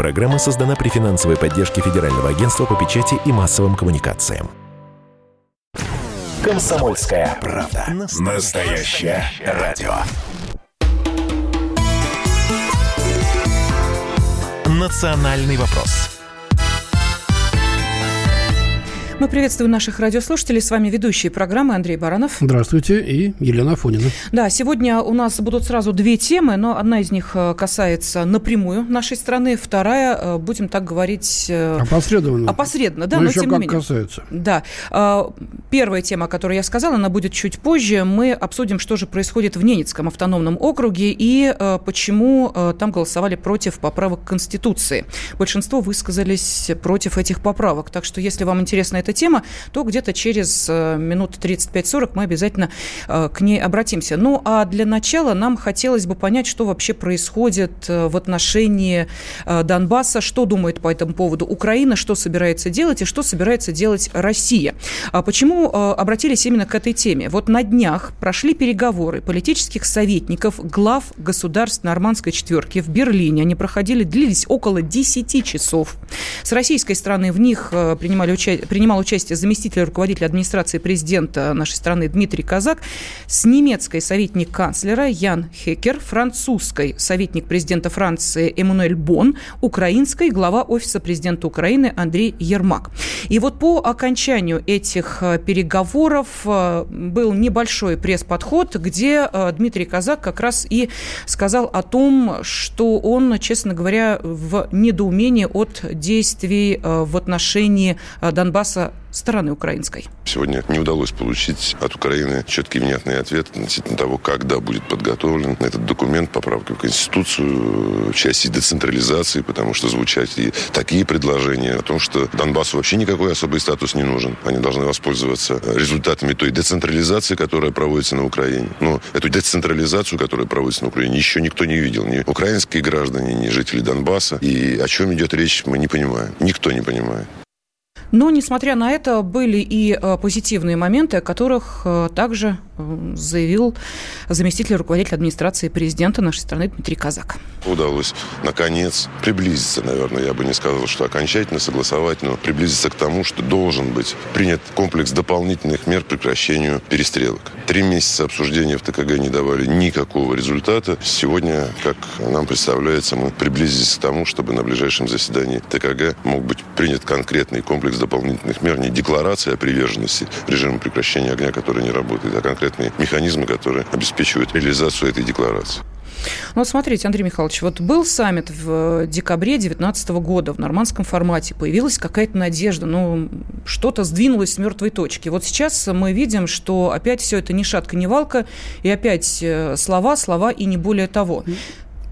Программа создана при финансовой поддержке Федерального агентства по печати и массовым коммуникациям. Комсомольская правда. Настоящее радио. «Национальный вопрос» Мы приветствуем наших радиослушателей. С вами ведущие программы Андрей Баранов. Здравствуйте. И Елена Афонина. Да, сегодня у нас будут сразу две темы, но одна из них э, касается напрямую нашей страны, вторая, э, будем так говорить... Э, опосредованно. Опосредованно, да, но, но еще тем как не менее. касается. Да. Первая тема, о которой я сказала, она будет чуть позже. Мы обсудим, что же происходит в Ненецком автономном округе и почему там голосовали против поправок Конституции. Большинство высказались против этих поправок. Так что, если вам интересна эта эта тема, то где-то через э, минут 35-40 мы обязательно э, к ней обратимся. Ну, а для начала нам хотелось бы понять, что вообще происходит э, в отношении Донбасса, что думает по этому поводу Украина, что собирается делать и что собирается делать Россия. А почему обратились именно к этой теме? Вот на днях прошли переговоры политических советников глав государств нормандской четверки в Берлине. Они проходили, длились около 10 часов. С российской стороны в них принимали уча- принимал участие заместитель руководителя администрации президента нашей страны Дмитрий Казак, с немецкой советник канцлера Ян Хекер, французской советник президента Франции Эммануэль Бон, украинской глава офиса президента Украины Андрей Ермак. И вот по окончанию этих э, переговоров э, был небольшой пресс-подход, где э, Дмитрий Казак как раз и сказал о том, что он, честно говоря, в недоумении от действий в отношении Донбасса стороны украинской. Сегодня не удалось получить от Украины четкий внятный ответ относительно того, когда будет подготовлен этот документ поправки в Конституцию в части децентрализации, потому что звучат и такие предложения о том, что Донбассу вообще никакой особый статус не нужен. Они должны воспользоваться результатами той децентрализации, которая проводится на Украине. Но эту децентрализацию, которая проводится на Украине, еще никто не видел. Ни украинские граждане, ни жители Донбасса. И о чем идет речь, мы не понимаем. Никто не понимает. Но, несмотря на это, были и э, позитивные моменты, о которых э, также заявил заместитель руководителя администрации президента нашей страны Дмитрий Казак. Удалось, наконец, приблизиться, наверное, я бы не сказал, что окончательно согласовать, но приблизиться к тому, что должен быть принят комплекс дополнительных мер прекращению перестрелок. Три месяца обсуждения в ТКГ не давали никакого результата. Сегодня, как нам представляется, мы приблизились к тому, чтобы на ближайшем заседании ТКГ мог быть принят конкретный комплекс дополнительных мер, не декларация о приверженности режиму прекращения огня, который не работает, а конкретные механизмы, которые обеспечивают реализацию этой декларации. Ну, смотрите, Андрей Михайлович, вот был саммит в декабре 2019 года в нормандском формате, появилась какая-то надежда, ну, что-то сдвинулось с мертвой точки. Вот сейчас мы видим, что опять все это ни шатка, ни валка, и опять э, слова, слова и не более того.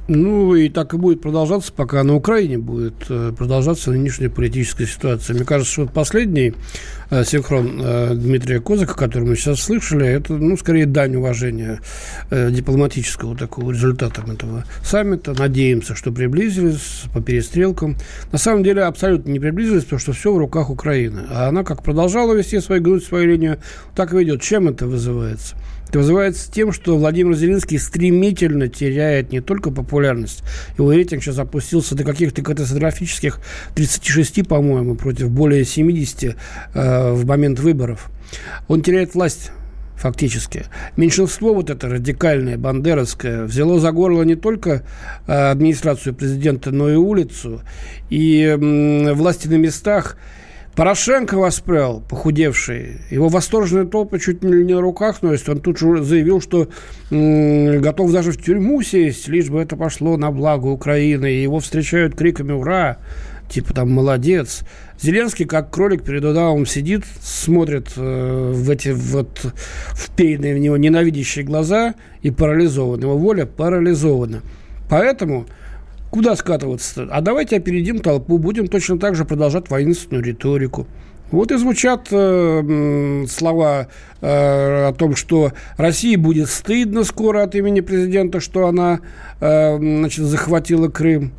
Ну, и так и будет продолжаться, пока на Украине будет э, продолжаться нынешняя политическая ситуация. Мне кажется, что вот последний э, синхрон э, Дмитрия Козака, который мы сейчас слышали, это, ну, скорее дань уважения дипломатического такого результатам этого саммита. Надеемся, что приблизились по перестрелкам. На самом деле, абсолютно не приблизились, потому что все в руках Украины. А она как продолжала вести свою, свою линию, так и ведет. Чем это вызывается? Это вызывается тем, что Владимир Зеленский стремительно теряет не только популярность. Его рейтинг сейчас опустился до каких-то катастрофических 36, по-моему, против более 70 э, в момент выборов. Он теряет власть фактически. Меньшинство вот это радикальное, бандеровское, взяло за горло не только э, администрацию президента, но и улицу. И власти на местах Порошенко воспрял, похудевший. Его восторженные толпы чуть не на руках носят. Он тут же заявил, что готов даже в тюрьму сесть, лишь бы это пошло на благо Украины. И его встречают криками «Ура!» Типа там «Молодец!» Зеленский, как кролик перед удавом, сидит, смотрит э, в эти вот вперенные в него ненавидящие глаза и парализован. Его воля парализована. Поэтому Куда скатываться? А давайте опередим толпу, будем точно так же продолжать воинственную риторику. Вот и звучат э, слова э, о том, что России будет стыдно скоро от имени президента, что она э, значит, захватила Крым.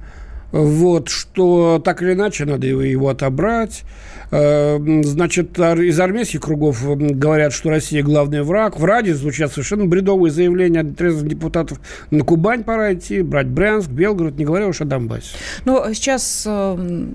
Вот, что так или иначе надо его отобрать. Э, значит, из армейских кругов говорят, что Россия главный враг. В Раде звучат совершенно бредовые заявления от депутатов. На Кубань пора идти, брать Брянск, Белгород, не говоря уж о Донбассе. Но сейчас э,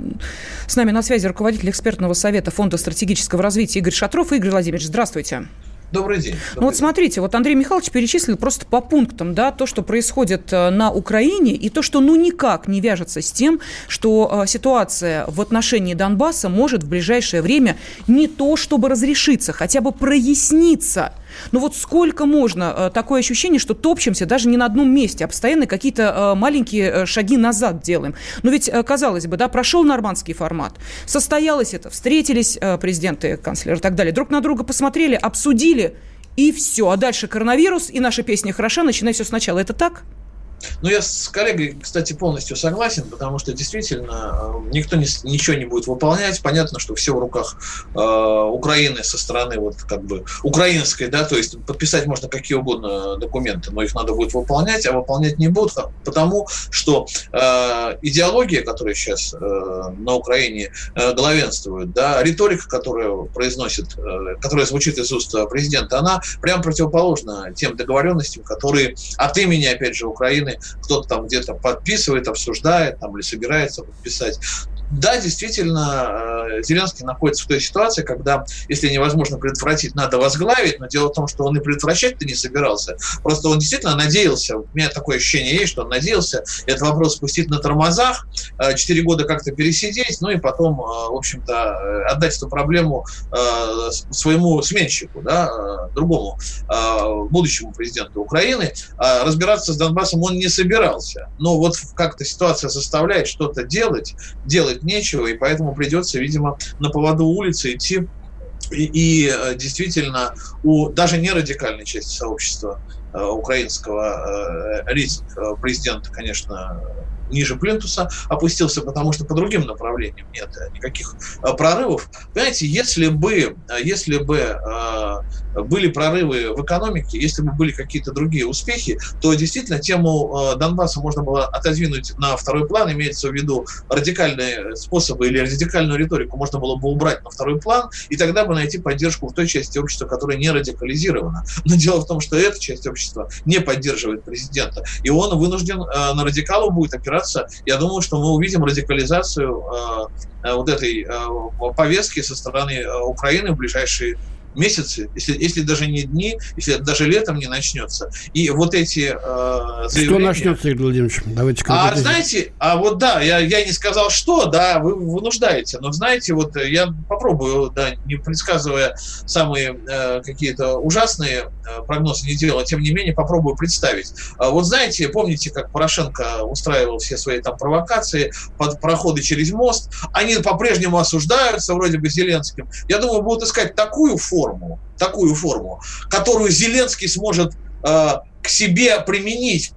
с нами на связи руководитель экспертного совета Фонда стратегического развития Игорь Шатров. Игорь Владимирович, здравствуйте. Добрый день. Добрый ну вот смотрите, вот Андрей Михайлович перечислил просто по пунктам, да, то, что происходит э, на Украине, и то, что ну никак не вяжется с тем, что э, ситуация в отношении Донбасса может в ближайшее время не то чтобы разрешиться, хотя бы проясниться – ну вот сколько можно э, такое ощущение, что топчемся даже не на одном месте, а постоянно какие-то э, маленькие э, шаги назад делаем. Но ведь, казалось бы, да, прошел нормандский формат, состоялось это, встретились президенты, канцлеры и так далее, друг на друга посмотрели, обсудили, и все. А дальше коронавирус, и наша песня хороша, начинай все сначала. Это так? Ну, я с коллегой, кстати, полностью согласен, потому что действительно э, никто не, ничего не будет выполнять. Понятно, что все в руках э, Украины со стороны вот как бы украинской, да, то есть подписать можно какие угодно документы, но их надо будет выполнять, а выполнять не будут, потому что э, идеология, которая сейчас э, на Украине э, главенствует, да, риторика, которая произносит, э, которая звучит из уст президента, она прям противоположна тем договоренностям, которые от имени, опять же, Украины кто-то там где-то подписывает, обсуждает там, или собирается подписать. Да, действительно, э, Зеленский находится в той ситуации, когда, если невозможно предотвратить, надо возглавить, но дело в том, что он и предотвращать-то не собирался. Просто он действительно надеялся, у меня такое ощущение есть, что он надеялся этот вопрос спустить на тормозах, э, четыре года как-то пересидеть, ну и потом, э, в общем-то, отдать эту проблему своему сменщику, да, другому будущему президенту Украины. А разбираться с Донбассом он не собирался. Но вот как-то ситуация заставляет что-то делать, делать нечего, и поэтому придется, видимо, на поводу улицы идти. И, и э, действительно, у даже не радикальной части сообщества э, украинского э, рейтинг президента, конечно, ниже плинтуса опустился, потому что по другим направлениям нет никаких прорывов. Понимаете, если бы, если бы были прорывы в экономике, если бы были какие-то другие успехи, то действительно тему э, Донбасса можно было отодвинуть на второй план, имеется в виду радикальные способы или радикальную риторику можно было бы убрать на второй план, и тогда бы найти поддержку в той части общества, которая не радикализирована. Но дело в том, что эта часть общества не поддерживает президента, и он вынужден э, на радикалов будет опираться. Я думаю, что мы увидим радикализацию э, вот этой повестки со стороны Украины в ближайшие месяцы, если, если даже не дни, если даже летом не начнется. И вот эти э, заявления... Что начнется, Игорь Владимирович? Давайте А знаете, а вот да, я, я не сказал что, да, вы вынуждаете, но знаете, вот я попробую, да, не предсказывая самые э, какие-то ужасные э, прогнозы не делать, тем не менее попробую представить. А вот знаете, помните, как Порошенко устраивал все свои там провокации, под проходы через мост, они по-прежнему осуждаются, вроде бы Зеленским. Я думаю, будут искать такую форму, форму, такую форму, которую Зеленский сможет э, к себе применить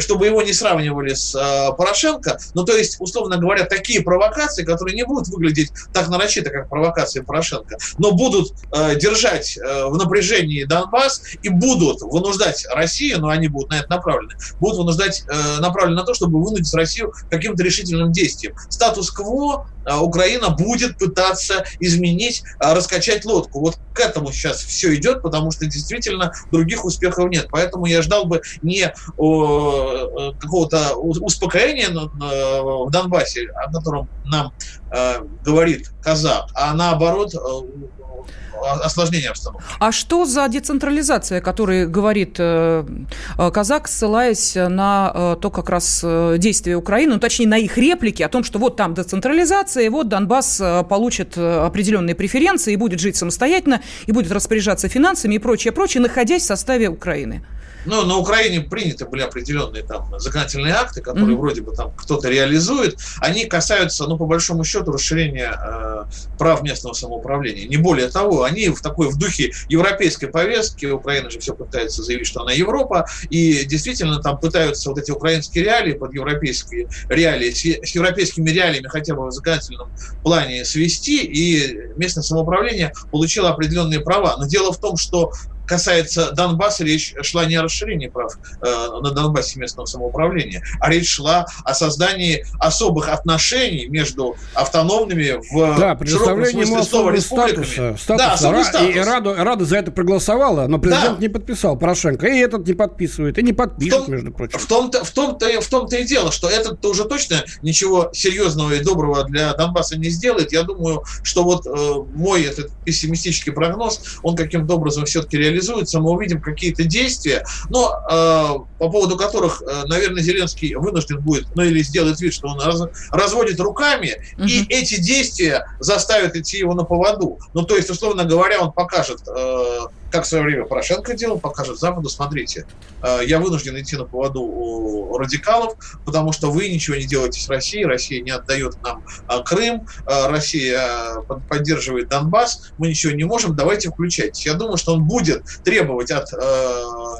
чтобы его не сравнивали с э, Порошенко. Ну, то есть, условно говоря, такие провокации, которые не будут выглядеть так нарочито, как провокации Порошенко, но будут э, держать э, в напряжении Донбасс и будут вынуждать Россию, но они будут на это направлены, будут вынуждать, направлены на то, чтобы вынудить Россию каким-то решительным действием. Статус-кво Украина будет пытаться изменить, раскачать лодку. Вот к этому сейчас все идет, потому что действительно других успехов нет. Поэтому я ждал бы не Э, какого-то успокоения в Донбассе, о котором нам э, говорит казак, а наоборот э, осложнение обстановки. А что за децентрализация, о которой говорит э, Казак, ссылаясь на э, то как раз действия Украины, ну, точнее, на их реплики о том, что вот там децентрализация, и вот Донбасс получит определенные преференции и будет жить самостоятельно, и будет распоряжаться финансами и прочее, прочее, находясь в составе Украины? Ну, на Украине приняты были определенные там законодательные акты, которые mm-hmm. вроде бы там кто-то реализует. Они касаются, ну, по большому счету, расширения э, прав местного самоуправления. Не более того, они в такой, в духе европейской повестки, Украина же все пытается заявить, что она Европа, и действительно там пытаются вот эти украинские реалии под европейские реалии, с, европейскими реалиями хотя бы в законодательном плане свести, и местное самоуправление получило определенные права. Но дело в том, что касается Донбасса, речь шла не о расширении прав на Донбассе местного самоуправления, а речь шла о создании особых отношений между автономными в да, широком смысле слова республиками. Статуса, статуса, да, статус. И Рада, Рада за это проголосовала, но президент да. не подписал Порошенко. И этот не подписывает, и не подпишет, том, между прочим. В том-то, в том-то, в том-то и дело, что этот уже точно ничего серьезного и доброго для Донбасса не сделает. Я думаю, что вот э, мой этот пессимистический прогноз, он каким-то образом все-таки реализуется. Мы увидим какие-то действия, но э, по поводу которых, э, наверное, Зеленский вынужден будет, ну или сделает вид, что он раз, разводит руками, угу. и эти действия заставят идти его на поводу. Ну, то есть, условно говоря, он покажет э, как в свое время Порошенко делал, покажет Западу, смотрите, э, я вынужден идти на поводу у радикалов, потому что вы ничего не делаете с Россией, Россия не отдает нам э, Крым, э, Россия поддерживает Донбасс, мы ничего не можем, давайте включайтесь. Я думаю, что он будет требовать от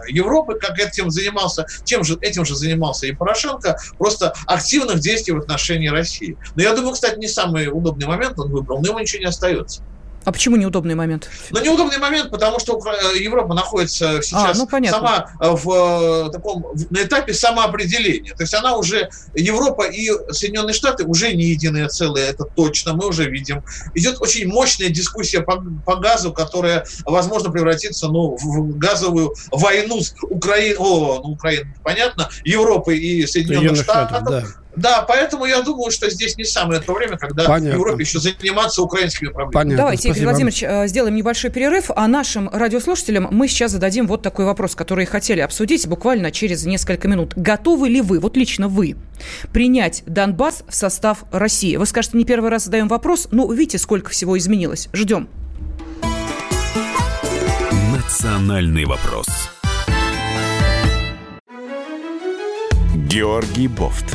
Европы, как этим занимался, тем же, этим же занимался и Порошенко, просто активных действий в отношении России. Но я думаю, кстати, не самый удобный момент он выбрал, но ему ничего не остается. А почему неудобный момент? Ну, неудобный момент, потому что Европа находится сейчас а, ну, сама э, в э, таком на этапе самоопределения. То есть она уже, Европа и Соединенные Штаты уже не единое целое, это точно, мы уже видим. Идет очень мощная дискуссия по, по газу, которая, возможно, превратится ну, в газовую войну с Украиной, о, ну, Украина, понятно, Европы и Соединенных, Соединенных Штатов. Штатов да. Да, поэтому я думаю, что здесь не самое то время, когда Понятно. в Европе еще заниматься украинскими проблемами. Понятно. Давайте, Игорь Владимирович, э, сделаем небольшой перерыв, а нашим радиослушателям мы сейчас зададим вот такой вопрос, который хотели обсудить буквально через несколько минут. Готовы ли вы, вот лично вы, принять Донбасс в состав России? Вы скажете, не первый раз задаем вопрос, но видите, сколько всего изменилось. Ждем. Национальный вопрос. Георгий Бофт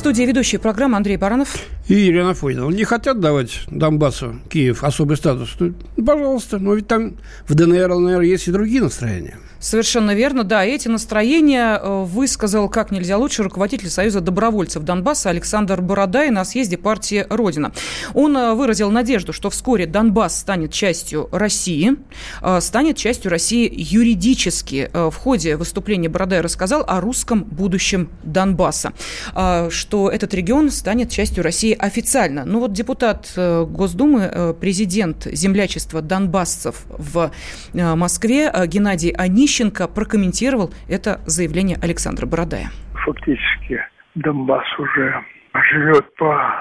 студии ведущая программы Андрей Баранов. И Елена Фойнова. Не хотят давать Донбассу, Киев, особый статус? Ну, пожалуйста. Но ведь там в ДНР, ЛНР есть и другие настроения. Совершенно верно, да. Эти настроения э, высказал как нельзя лучше руководитель Союза добровольцев Донбасса Александр Бородай на съезде партии «Родина». Он э, выразил надежду, что вскоре Донбасс станет частью России, э, станет частью России юридически. В ходе выступления Бородай рассказал о русском будущем Донбасса, что этот регион станет частью России официально. Ну вот депутат Госдумы, президент землячества донбассцев в Москве Геннадий Анищев Тищенко прокомментировал это заявление Александра Бородая. Фактически Донбасс уже живет по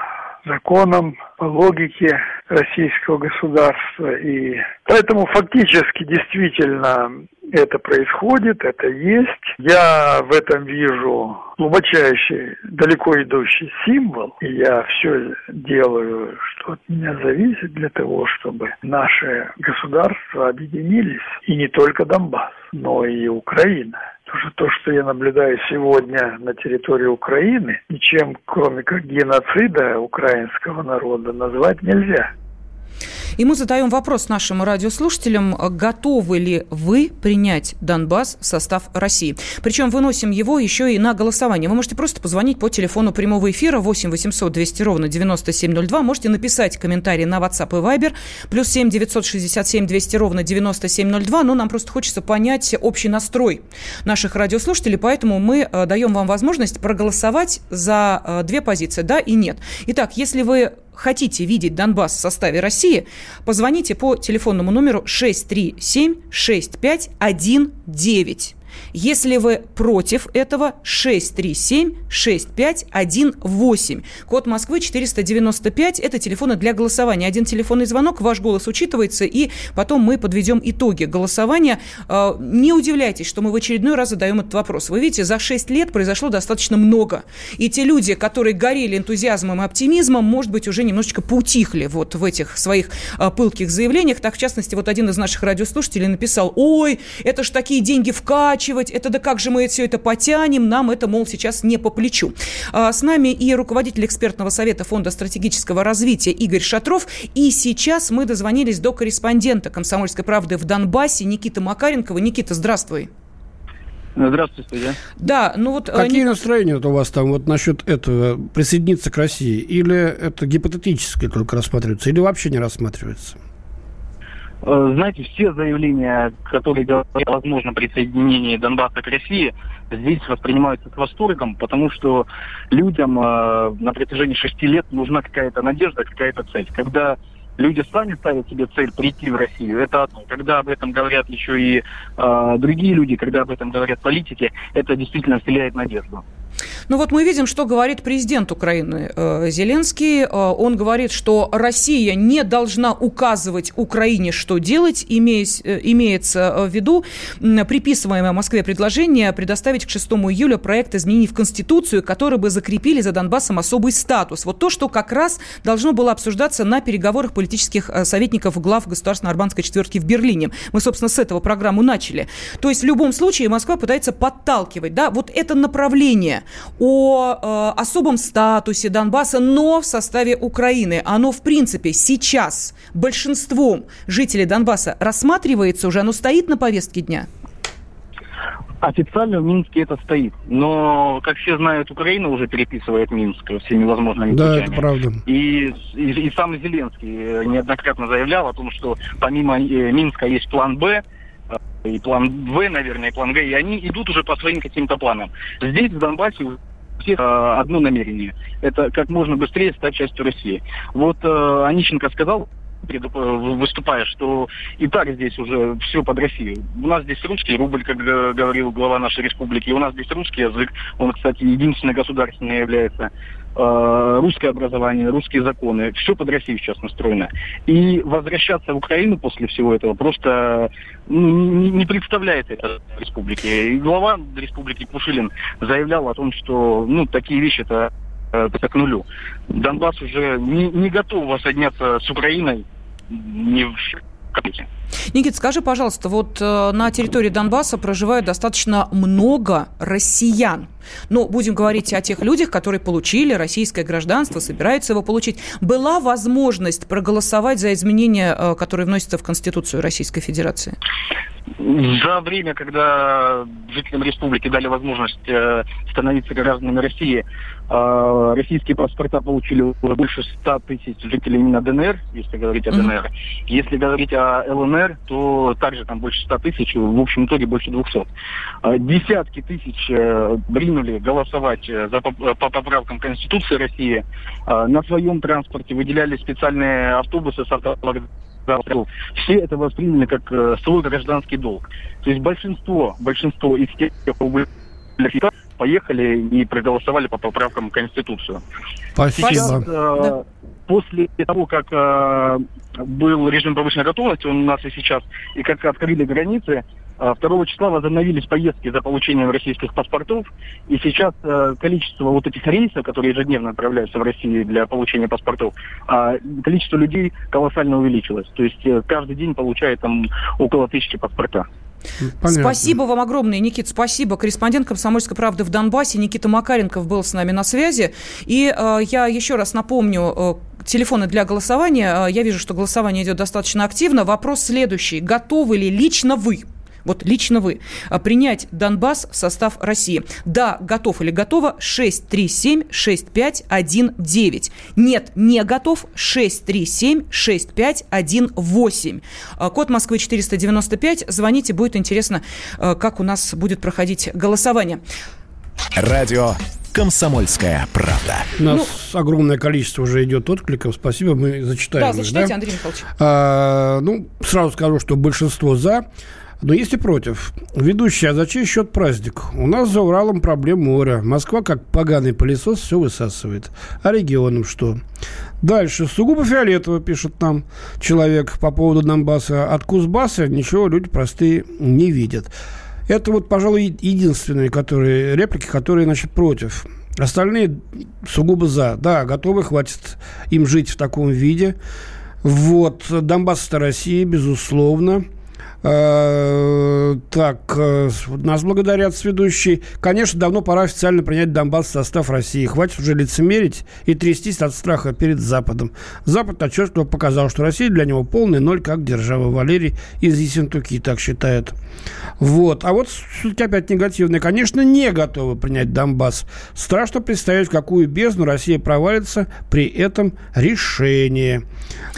законам, по логике российского государства. И поэтому фактически действительно это происходит, это есть. Я в этом вижу глубочайший, далеко идущий символ. И я все делаю, что от меня зависит для того, чтобы наши государства объединились. И не только Донбасс, но и Украина. Потому что то, что я наблюдаю сегодня на территории Украины, ничем, кроме как геноцида украинского народа, назвать нельзя. И мы задаем вопрос нашим радиослушателям, готовы ли вы принять Донбасс в состав России. Причем выносим его еще и на голосование. Вы можете просто позвонить по телефону прямого эфира 8 800 200 ровно 9702. Можете написать комментарий на WhatsApp и Viber. Плюс 7 967 200 ровно 9702. Но нам просто хочется понять общий настрой наших радиослушателей, поэтому мы э, даем вам возможность проголосовать за э, две позиции, да и нет. Итак, если вы хотите видеть Донбасс в составе России, позвоните по телефонному номеру 637-6519. Если вы против этого, 637-6518. Код Москвы 495. Это телефоны для голосования. Один телефонный звонок, ваш голос учитывается, и потом мы подведем итоги голосования. А, не удивляйтесь, что мы в очередной раз задаем этот вопрос. Вы видите, за 6 лет произошло достаточно много. И те люди, которые горели энтузиазмом и оптимизмом, может быть, уже немножечко поутихли вот в этих своих а, пылких заявлениях. Так, в частности, вот один из наших радиослушателей написал, ой, это ж такие деньги вкачивать, это да как же мы все это потянем, нам это, мол, сейчас не по плечу. А, с нами и руководитель экспертного совета Фонда стратегического развития Игорь Шатров. И сейчас мы дозвонились до корреспондента «Комсомольской правды» в Донбассе Никиты Макаренкова. Никита, здравствуй. Здравствуйте, студия. Да, ну вот... Э, Какие не... настроения у вас там вот насчет этого присоединиться к России? Или это гипотетически только рассматривается, или вообще не рассматривается? Э, знаете, все заявления, которые говорят о возможном присоединении Донбасса к России, здесь воспринимаются с восторгом, потому что людям э, на протяжении шести лет нужна какая-то надежда, какая-то цель. Когда люди сами ставят себе цель прийти в Россию, это одно. Когда об этом говорят еще и э, другие люди, когда об этом говорят политики, это действительно вселяет надежду. Ну вот мы видим, что говорит президент Украины э, Зеленский. Э, он говорит, что Россия не должна указывать Украине, что делать, имеясь, э, имеется в виду приписываемое Москве предложение предоставить к 6 июля проект изменений в Конституцию, которые бы закрепили за Донбассом особый статус. Вот то, что как раз должно было обсуждаться на переговорах политических советников глав государственно-арбанской четверки в Берлине. Мы, собственно, с этого программу начали. То есть в любом случае Москва пытается подталкивать да, вот это направление о э, особом статусе Донбасса, но в составе Украины. Оно, в принципе, сейчас большинством жителей Донбасса рассматривается уже, оно стоит на повестке дня? Официально в Минске это стоит. Но, как все знают, Украина уже переписывает Минск всеми возможными да, путями. Да, это правда. И, и, и сам Зеленский неоднократно заявлял о том, что помимо э, Минска есть план «Б», и план В, наверное, и план Г, и они идут уже по своим каким-то планам. Здесь, в Донбассе, у всех э, одно намерение. Это как можно быстрее стать частью России. Вот э, Онищенко сказал, выступая, что и так здесь уже все под Россию. У нас здесь русский рубль, как говорил глава нашей республики, и у нас здесь русский язык, он, кстати, единственный государственный является. Э, русское образование, русские законы, все под Россию сейчас настроено. И возвращаться в Украину после всего этого просто ну, не, представляет это республики. И глава республики Пушилин заявлял о том, что ну, такие вещи это это к нулю. Донбасс уже не, не готов воссоединяться с Украиной ни в копейке. Никит, скажи, пожалуйста, вот э, на территории Донбасса проживает достаточно много россиян. Ну, будем говорить о тех людях, которые получили российское гражданство, собираются его получить. Была возможность проголосовать за изменения, э, которые вносятся в Конституцию Российской Федерации? За время, когда жителям республики дали возможность э, становиться гражданами России, э, российские паспорта получили больше 100 тысяч жителей именно ДНР, если говорить о ДНР. Mm-hmm. Если говорить о ЛНР, то также там больше 100 тысяч, в общем итоге больше 200. Э, десятки тысяч э, ринули голосовать э, за, по, по поправкам Конституции России. Э, на своем транспорте выделяли специальные автобусы с автовокзалом все это восприняли как э, свой гражданский долг. То есть большинство, большинство из тех, кто были поехали и проголосовали по поправкам в Конституцию. Спасибо. Сейчас, э, после того, как э, был режим повышенной готовности, он у нас и сейчас, и как открыли границы, 2 э, числа возобновились поездки за получением российских паспортов, и сейчас э, количество вот этих рейсов, которые ежедневно отправляются в Россию для получения паспортов, э, количество людей колоссально увеличилось. То есть э, каждый день получает там около тысячи паспорта. Понятно. Спасибо вам огромное, Никит, спасибо. Корреспондент «Комсомольской правды» в Донбассе Никита Макаренков был с нами на связи. И э, я еще раз напомню, э, телефоны для голосования. Э, я вижу, что голосование идет достаточно активно. Вопрос следующий. Готовы ли лично вы вот лично вы, а, принять Донбасс в состав России. Да, готов или готова 637-6519. Нет, не готов 637-6518. А, код Москвы 495. Звоните, будет интересно, а, как у нас будет проходить голосование. Радио «Комсомольская правда». У нас ну, огромное количество уже идет откликов. Спасибо, мы зачитаем. Да, зачитайте, их, да? Андрей Михайлович. А, ну, сразу скажу, что большинство «за». Но есть и против. Ведущий, а за чей счет праздник? У нас за Уралом проблем моря. Москва, как поганый пылесос, все высасывает. А регионам что? Дальше. Сугубо фиолетово, пишет нам человек по поводу Донбасса. От Кузбасса ничего люди простые не видят. Это вот, пожалуй, единственные которые, реплики, которые, значит, против. Остальные сугубо за. Да, готовы, хватит им жить в таком виде. Вот. Донбасс – это Россия, безусловно. Э, так, э, нас благодарят сведущие. Конечно, давно пора официально принять Донбасс в состав России. Хватит уже лицемерить и трястись от страха перед Западом. Запад отчетливо показал, что Россия для него полный ноль, как держава. Валерий из Ессентуки так считает. Вот. А вот суть опять негативная. Конечно, не готовы принять Донбасс. Страшно представить, в какую бездну Россия провалится при этом решении.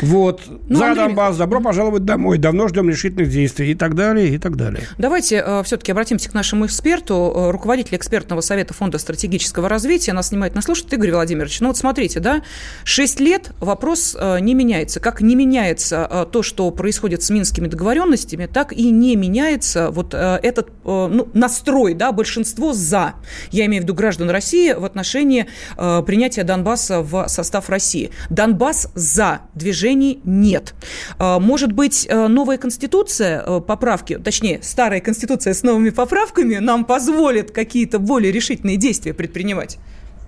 Вот. Ну, За Андрей... Донбасс. Добро пожаловать домой. Давно ждем решительных действий действий и так далее, и так далее. Давайте э, все-таки обратимся к нашему эксперту, э, руководитель экспертного совета Фонда стратегического развития. Нас внимательно слушает Игорь Владимирович. Ну вот смотрите, да, 6 лет вопрос э, не меняется. Как не меняется э, то, что происходит с минскими договоренностями, так и не меняется вот э, этот э, ну, настрой, да, большинство за, я имею в виду граждан России, в отношении э, принятия Донбасса в состав России. Донбасс за, движений нет. Э, может быть, э, новая конституция Э, поправки, точнее, старая конституция с новыми поправками нам позволит какие-то более решительные действия предпринимать?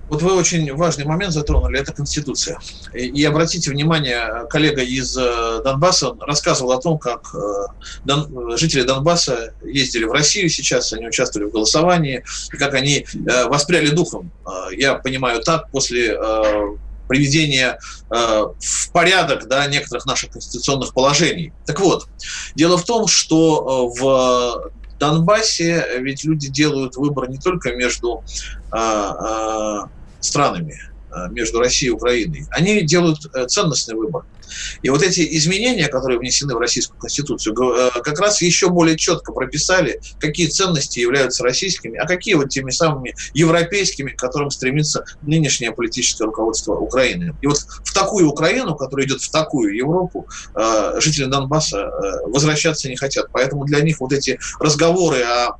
Вот вы очень важный момент затронули, это Конституция. И, и обратите внимание, коллега из э, Донбасса рассказывал о том, как э, дон, жители Донбасса ездили в Россию сейчас, они участвовали в голосовании, и как они э, воспряли духом. Я понимаю так, после э, приведения э, в порядок да, некоторых наших конституционных положений. Так вот, дело в том, что э, в Донбассе ведь люди делают выбор не только между э, странами, между Россией и Украиной. Они делают ценностный выбор. И вот эти изменения, которые внесены в Российскую Конституцию, э, как раз еще более четко прописали, какие ценности являются российскими, а какие вот теми самыми европейскими, к которым стремится нынешнее политическое руководство Украины. И вот в такую Украину, которая идет в такую Европу, э, жители Донбасса э, возвращаться не хотят. Поэтому для них вот эти разговоры о...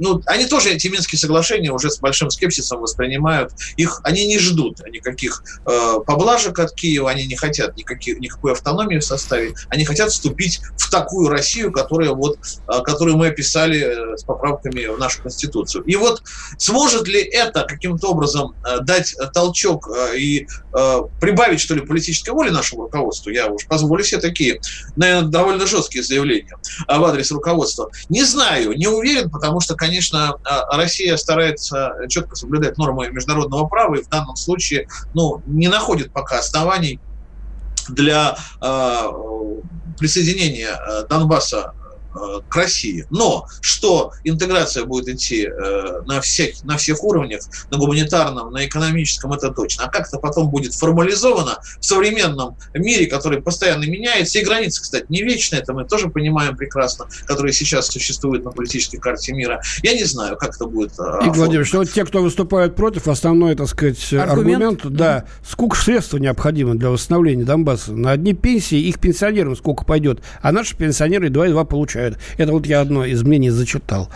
Ну, они тоже эти Минские соглашения уже с большим скепсисом воспринимают. Их они не ждут никаких поблажек от Киева, они не хотят никаких никаких, никакой автономии в составе. Они хотят вступить в такую Россию, которая вот, а, которую мы описали э, с поправками в нашу Конституцию. И вот сможет ли это каким-то образом э, дать толчок э, и прибавить, что ли, политической воли нашему руководству? Я уж позволю себе такие, наверное, довольно жесткие заявления в адрес руководства. Не знаю, не уверен, потому что, конечно, Россия старается четко соблюдать нормы международного права и в данном случае ну, не находит пока оснований для э, присоединения э, Донбасса к России. Но что интеграция будет идти э, на всех, на всех уровнях, на гуманитарном, на экономическом, это точно. А как это потом будет формализовано в современном мире, который постоянно меняется, и границы, кстати, не вечные, это мы тоже понимаем прекрасно, которые сейчас существуют на политической карте мира. Я не знаю, как это будет. Э, и, Владимир, что вот те, кто выступают против, основной, так сказать, аргумент, аргумент да, сколько средств необходимо для восстановления Донбасса. На одни пенсии их пенсионерам сколько пойдет, а наши пенсионеры 2,2 получают получают. Это вот я одно из мнений зачитал.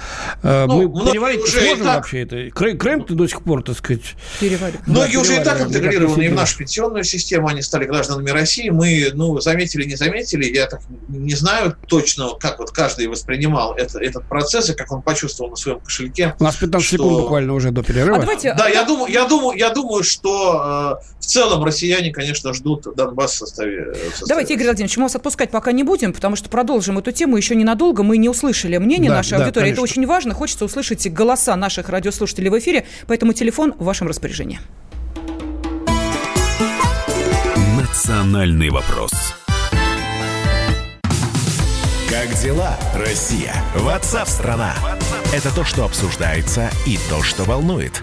Э, ну, Мы переварить сможем так... вообще это? Крым, Крым-то до сих пор, так сказать... Переварим. Многие да, уже и так интегрированы и в нашу пенсионную систему, они стали гражданами России. Мы, ну, заметили, не заметили, я так не знаю точно, как вот каждый воспринимал это, этот процесс и как он почувствовал на своем кошельке. У нас 15 что... секунд буквально уже до перерыва. А давайте... Да, я думаю, я думаю, я думаю, что э, целом россияне, конечно, ждут Донбасс в составе. В составе давайте, Игорь Владимирович, мы вас отпускать пока не будем, потому что продолжим эту тему еще не надолго надолго мы не услышали мнение да, нашей да, аудитории. Конечно. Это очень важно. Хочется услышать голоса наших радиослушателей в эфире, поэтому телефон в вашем распоряжении. Национальный вопрос. Как дела, Россия? Ватсап-страна! Это то, что обсуждается и то, что волнует.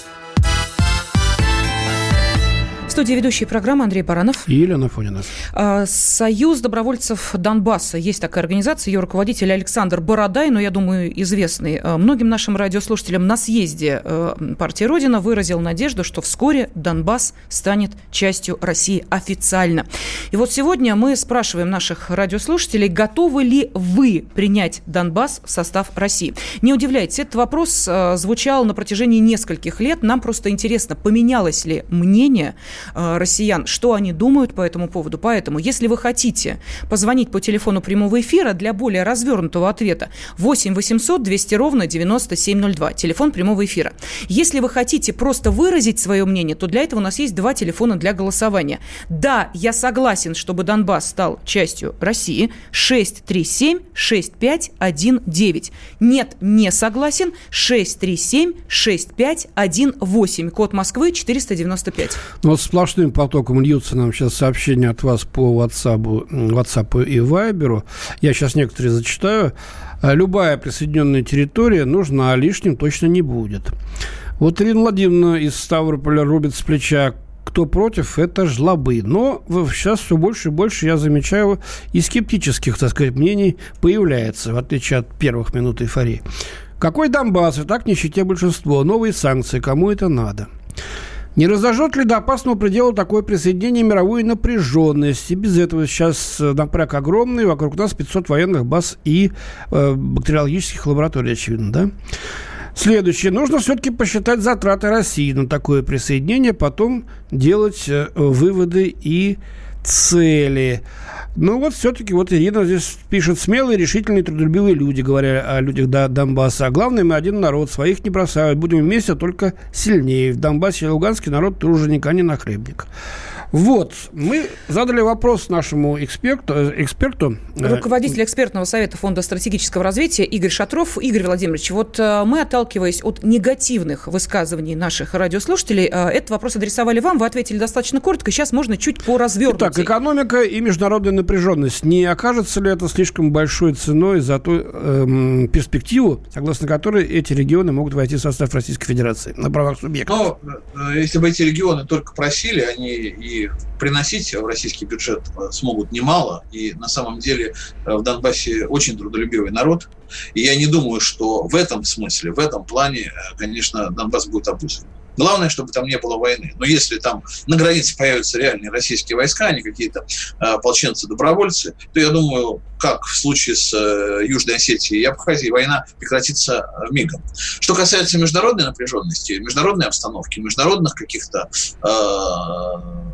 В студии ведущей программы Андрей Баранов. И Елена Фонина. А, Союз добровольцев Донбасса. Есть такая организация. Ее руководитель Александр Бородай, но, я думаю, известный а, многим нашим радиослушателям на съезде а, партии Родина выразил надежду, что вскоре Донбасс станет частью России официально. И вот сегодня мы спрашиваем наших радиослушателей, готовы ли вы принять Донбасс в состав России. Не удивляйтесь, этот вопрос звучал на протяжении нескольких лет. Нам просто интересно, поменялось ли мнение россиян, что они думают по этому поводу. Поэтому, если вы хотите позвонить по телефону прямого эфира для более развернутого ответа, 8 800 200 ровно 9702, телефон прямого эфира. Если вы хотите просто выразить свое мнение, то для этого у нас есть два телефона для голосования. Да, я согласен, чтобы Донбасс стал частью России, 637 6519. Нет, не согласен, 637 6518, код Москвы 495. Ну, вот сплошным потоком льются нам сейчас сообщения от вас по WhatsApp, WhatsApp и Viber. Я сейчас некоторые зачитаю. Любая присоединенная территория нужна, а лишним точно не будет. Вот Ирина Владимировна из Ставрополя рубит с плеча кто против, это жлобы. Но сейчас все больше и больше я замечаю и скептических, так сказать, мнений появляется, в отличие от первых минут эйфории. Какой Донбасс? И так нищете большинство. Новые санкции. Кому это надо? Не разожжет ли до опасного предела такое присоединение мировую напряженность? И без этого сейчас э, напряг огромный. Вокруг нас 500 военных баз и э, бактериологических лабораторий, очевидно, да? Следующее. Нужно все-таки посчитать затраты России на такое присоединение, потом делать э, выводы и цели. Ну вот все-таки вот Ирина здесь пишет смелые, решительные, трудолюбивые люди, говоря о людях до Донбасса. А главное, мы один народ, своих не бросают. Будем вместе, только сильнее. В Донбассе и Луганске народ труженик, а не нахлебник. Вот, мы задали вопрос нашему эксперту. Э, эксперту. Э, Руководитель экспертного совета Фонда стратегического развития Игорь Шатров. Игорь Владимирович, вот э, мы, отталкиваясь от негативных высказываний наших радиослушателей, этот вопрос адресовали вам, вы ответили достаточно коротко, сейчас можно чуть поразвернуть. Так, экономика и международная напряженность. Не окажется ли это слишком большой ценой за ту эм, перспективу, согласно которой эти регионы могут войти в состав Российской Федерации на правах субъектов? Ну, если бы эти регионы только просили, они и приносить в российский бюджет э, смогут немало. И на самом деле э, в Донбассе очень трудолюбивый народ. И я не думаю, что в этом смысле, в этом плане, э, конечно, Донбасс будет обузан. Главное, чтобы там не было войны. Но если там на границе появятся реальные российские войска, а не какие-то ополченцы-добровольцы, то я думаю, как в случае с э, Южной Осетией и Абхазией, война прекратится мигом. Что касается международной напряженности, международной обстановки, международных каких-то э,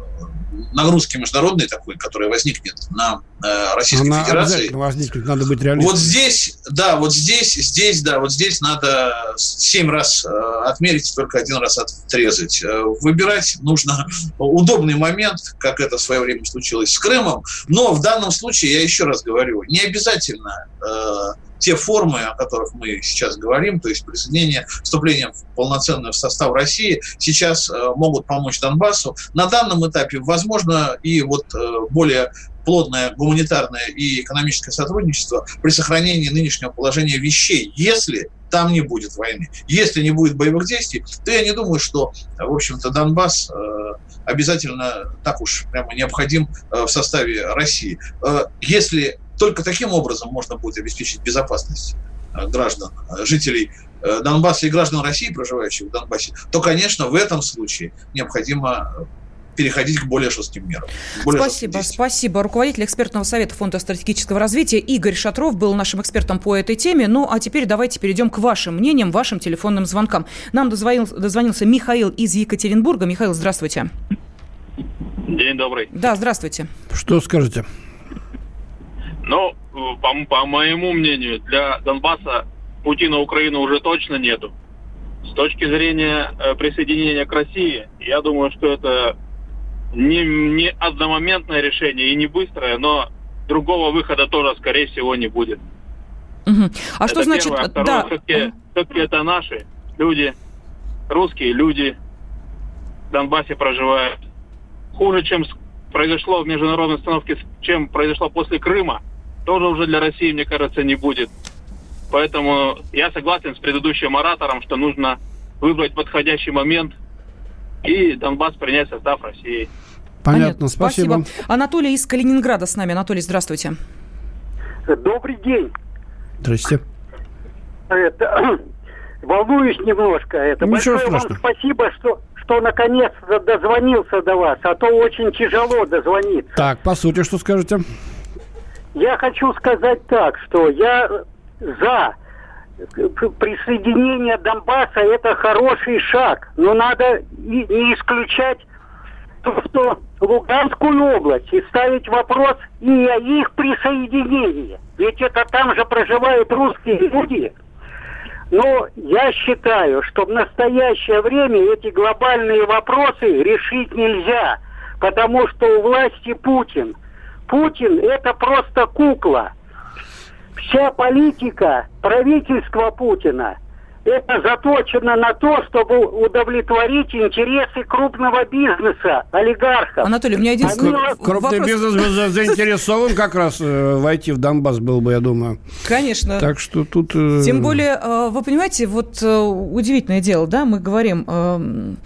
нагрузки международной такой, которая возникнет на э, Российской Она Федерации. возникнет, надо быть реалистом. Вот здесь, да, вот здесь, здесь, да, вот здесь надо семь раз э, отмерить, только один раз отрезать. Э, выбирать нужно удобный момент, как это в свое время случилось с Крымом, но в данном случае, я еще раз говорю, не обязательно э, те формы, о которых мы сейчас говорим, то есть присоединение, вступление в полноценный состав России, сейчас э, могут помочь Донбассу. На данном этапе, возможно, и вот э, более плотное гуманитарное и экономическое сотрудничество при сохранении нынешнего положения вещей, если там не будет войны. Если не будет боевых действий, то я не думаю, что, в общем-то, Донбасс э, обязательно так уж прямо необходим в составе России. Если только таким образом можно будет обеспечить безопасность э, граждан, э, жителей э, Донбасса и граждан России, проживающих в Донбассе, то, конечно, в этом случае необходимо переходить к более жестким мерам. Более спасибо, спасибо. Руководитель экспертного совета Фонда стратегического развития Игорь Шатров был нашим экспертом по этой теме. Ну, а теперь давайте перейдем к вашим мнениям, вашим телефонным звонкам. Нам дозвонился, дозвонился Михаил из Екатеринбурга. Михаил, здравствуйте. День добрый. Да, здравствуйте. Что скажете? Ну, по, по моему мнению, для Донбасса пути на Украину уже точно нету. С точки зрения э, присоединения к России, я думаю, что это не, не одномоментное решение и не быстрое, но другого выхода тоже, скорее всего, не будет. Угу. А это что значит... Первое. А второе, да. все-таки, все-таки это наши люди, русские люди в Донбассе проживают. Хуже, чем произошло в международной установке, чем произошло после Крыма – тоже уже для России, мне кажется, не будет. Поэтому я согласен с предыдущим оратором, что нужно выбрать подходящий момент и Донбасс принять состав России. Понятно, Понятно. Спасибо. спасибо. Анатолий из Калининграда с нами. Анатолий, здравствуйте. Добрый день. Здрасте. Это, волнуюсь немножко. Это Ничего Большое страшного. вам спасибо, что что наконец дозвонился до вас, а то очень тяжело дозвониться. Так, по сути, что скажете? Я хочу сказать так, что я за присоединение Донбасса это хороший шаг, но надо не исключать то, что Луганскую область и ставить вопрос и о их присоединении. Ведь это там же проживают русские люди. Но я считаю, что в настоящее время эти глобальные вопросы решить нельзя, потому что у власти Путин. Путин это просто кукла. Вся политика правительства Путина – это заточено на то, чтобы удовлетворить интересы крупного бизнеса, олигархов. Анатолий, у меня один Они... Крупный вопрос... бизнес заинтересован как раз э, войти в Донбасс был бы, я думаю. Конечно. Так что тут... Э, Тем более, э, вы понимаете, вот удивительное дело, да, мы говорим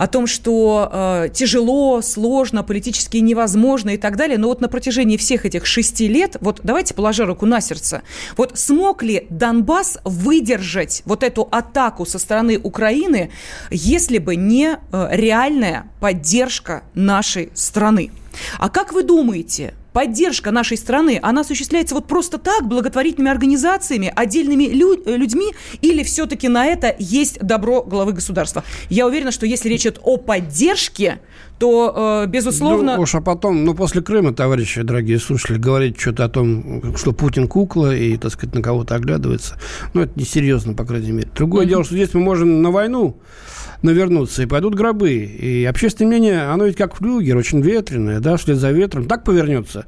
о том, что тяжело, сложно, политически невозможно и так далее, но вот на протяжении всех этих шести лет, вот давайте положа руку на сердце, вот смог ли Донбасс выдержать вот эту атаку со стороны Украины, если бы не э, реальная поддержка нашей страны. А как вы думаете, поддержка нашей страны, она осуществляется вот просто так, благотворительными организациями, отдельными лю- э, людьми, или все-таки на это есть добро главы государства? Я уверена, что если речь идет о поддержке, то, э, безусловно... Ну, уж а потом, ну, после Крыма, товарищи, дорогие слушатели, говорить что-то о том, что Путин кукла и, так сказать, на кого-то оглядывается, ну, это несерьезно, по крайней мере. Другое mm-hmm. дело, что здесь мы можем на войну навернуться, и пойдут гробы. И общественное мнение, оно ведь как флюгер, очень ветреное, да, вслед за ветром, так повернется.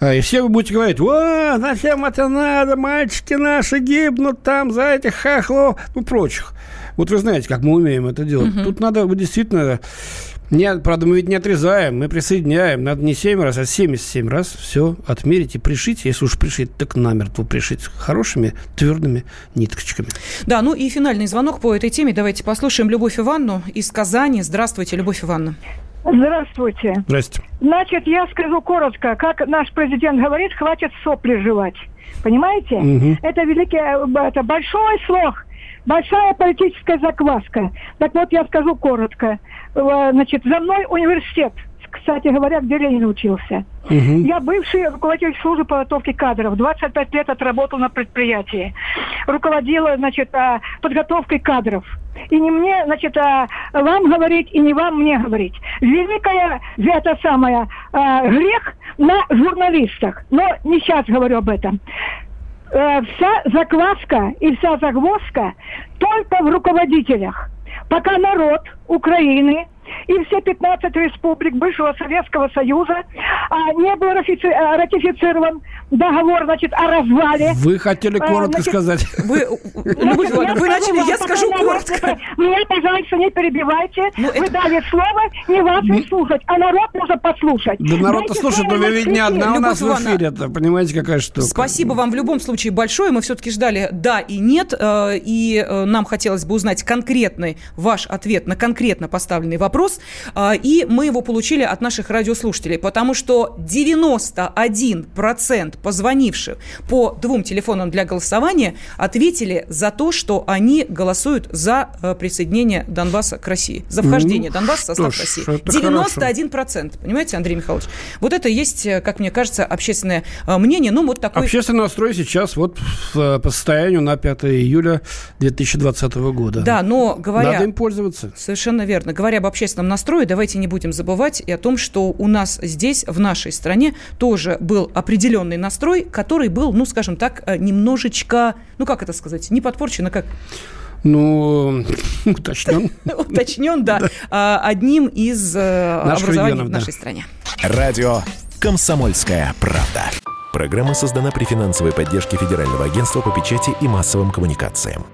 А, и все вы будете говорить, о, зачем это надо, мальчики наши гибнут там за этих хахлов, ну, прочих. Вот вы знаете, как мы умеем это делать. Угу. Тут надо действительно не, правда, мы ведь не отрезаем, мы присоединяем. Надо не 7 раз, а 77 раз все отмерить и пришить. Если уж пришить, так намертво пришить хорошими твердыми ниточками. Да, ну и финальный звонок по этой теме. Давайте послушаем Любовь Ивановну из Казани. Здравствуйте, Любовь Ивановна. Здравствуйте. Здрасте. Значит, я скажу коротко. Как наш президент говорит, хватит сопли жевать. Понимаете? Угу. Это великий, это большой слог большая политическая закваска. Так вот, я скажу коротко. Э, значит, за мной университет, кстати говоря, где Ленин учился. Угу. Я бывший руководитель службы подготовки кадров. 25 лет отработал на предприятии. Руководила, значит, а, подготовкой кадров. И не мне, значит, а, вам говорить, и не вам мне говорить. Великая, это самое, а, грех на журналистах. Но не сейчас говорю об этом. Э, вся закваска и вся загвоздка только в руководителях. Пока народ Украины и все 15 республик бывшего Советского Союза а, не был э, ратифицирован договор, значит, о развале. Вы хотели э, коротко значит, сказать. Вы, значит, вы, вы начали, я скажу коротко. Меня, пожалуйста, не перебивайте. Ну, вы это... дали слово, не вас не слушать, а народ нужно послушать. Да народ-то слушает, но вы ведь не одна у нас в эфире. Это, понимаете, какая штука. Спасибо вам в любом случае большое. Мы все-таки ждали да и нет. Э, и нам хотелось бы узнать конкретный ваш ответ на конкретно поставленный вопрос. А, и мы его получили от наших радиослушателей, потому что 91% позвонивших по двум телефонам для голосования ответили за то, что они голосуют за э, присоединение Донбасса к России, за вхождение ну, Донбасса в состав ж, России. 91%, хорошо. понимаете, Андрей Михайлович? Вот это есть, э, как мне кажется, общественное э, мнение. Ну, вот такой... Общественный настрой сейчас вот по состоянию на 5 июля 2020 года. Да, но говоря... Надо им пользоваться. Совершенно верно. Говоря об общественном настрое, давайте не будем забывать и о том, что у нас здесь, в нашей стране, тоже был определенный настрой, который был, ну, скажем так, э, немножечко, ну, как это сказать, не подпорчен, а как... Ну, уточнен. Уточнен, да. А, одним из э, образований в нашей стране. Радио «Комсомольская правда». Программа создана при финансовой поддержке Федерального агентства по печати и массовым коммуникациям.